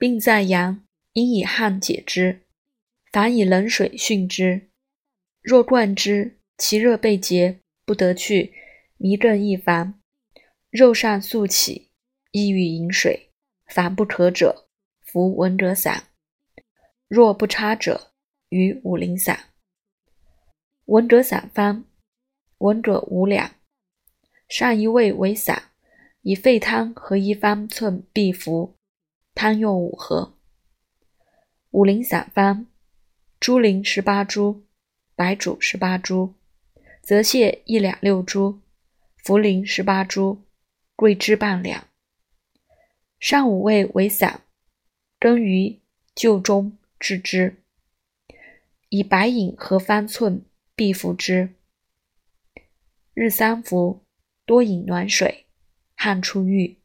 病在阳，应以汗解之，凡以冷水训之。若灌之，其热被结，不得去，迷更易烦，肉上素起，易欲饮水。凡不可者，服文者散。若不差者，与五苓散。文者散方：文者五两，上一味为散，以沸汤和一方寸必服，汤用五合。五苓散方：猪苓十八株。白术十八株，泽泻一两六株，茯苓十八株，桂枝半两。上五味为散，根于臼中治之。以白饮和方寸必服之。日三服，多饮暖水，汗出浴。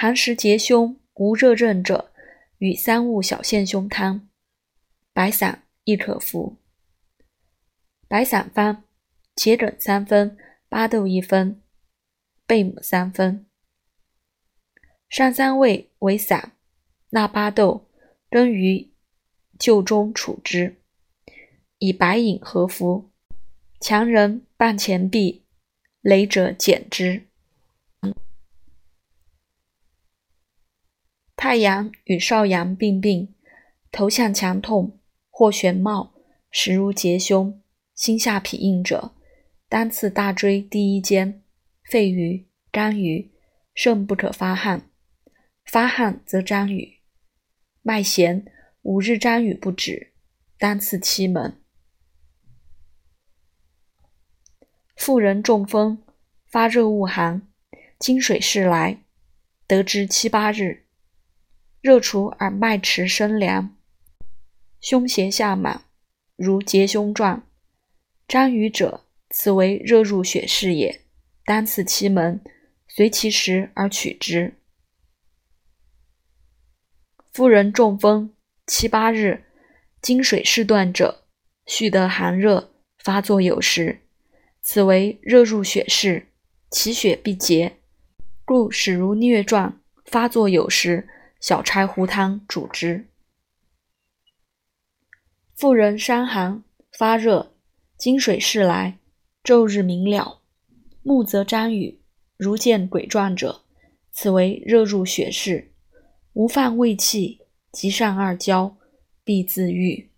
寒食结胸无热症者，与三物小陷胸汤。白散亦可服。白散方：桔梗三分，巴豆一分，贝母三分。上三味为散，纳巴豆，根于臼中处之。以白饮合服。强人半前臂，羸者减之。太阳与少阳并病，头项强痛。或眩冒，实如结胸，心下痞硬者，当刺大椎第一间，肺俞、肝俞，肾不可发汗，发汗则张雨。脉弦，五日张雨不止，当刺期门。妇人中风，发热恶寒，经水势来，得之七八日，热除而脉迟生凉。胸胁下满，如结胸状。张痈者，此为热入血势也。当刺其门，随其时而取之。夫人中风七八日，经水势断者，续得寒热，发作有时，此为热入血势，其血必结，故始如疟状，发作有时，小柴胡汤主之。妇人伤寒发热，金水势来，昼日明了，暮则张雨，如见鬼状者，此为热入血室，无犯胃气，即上二焦，必自愈。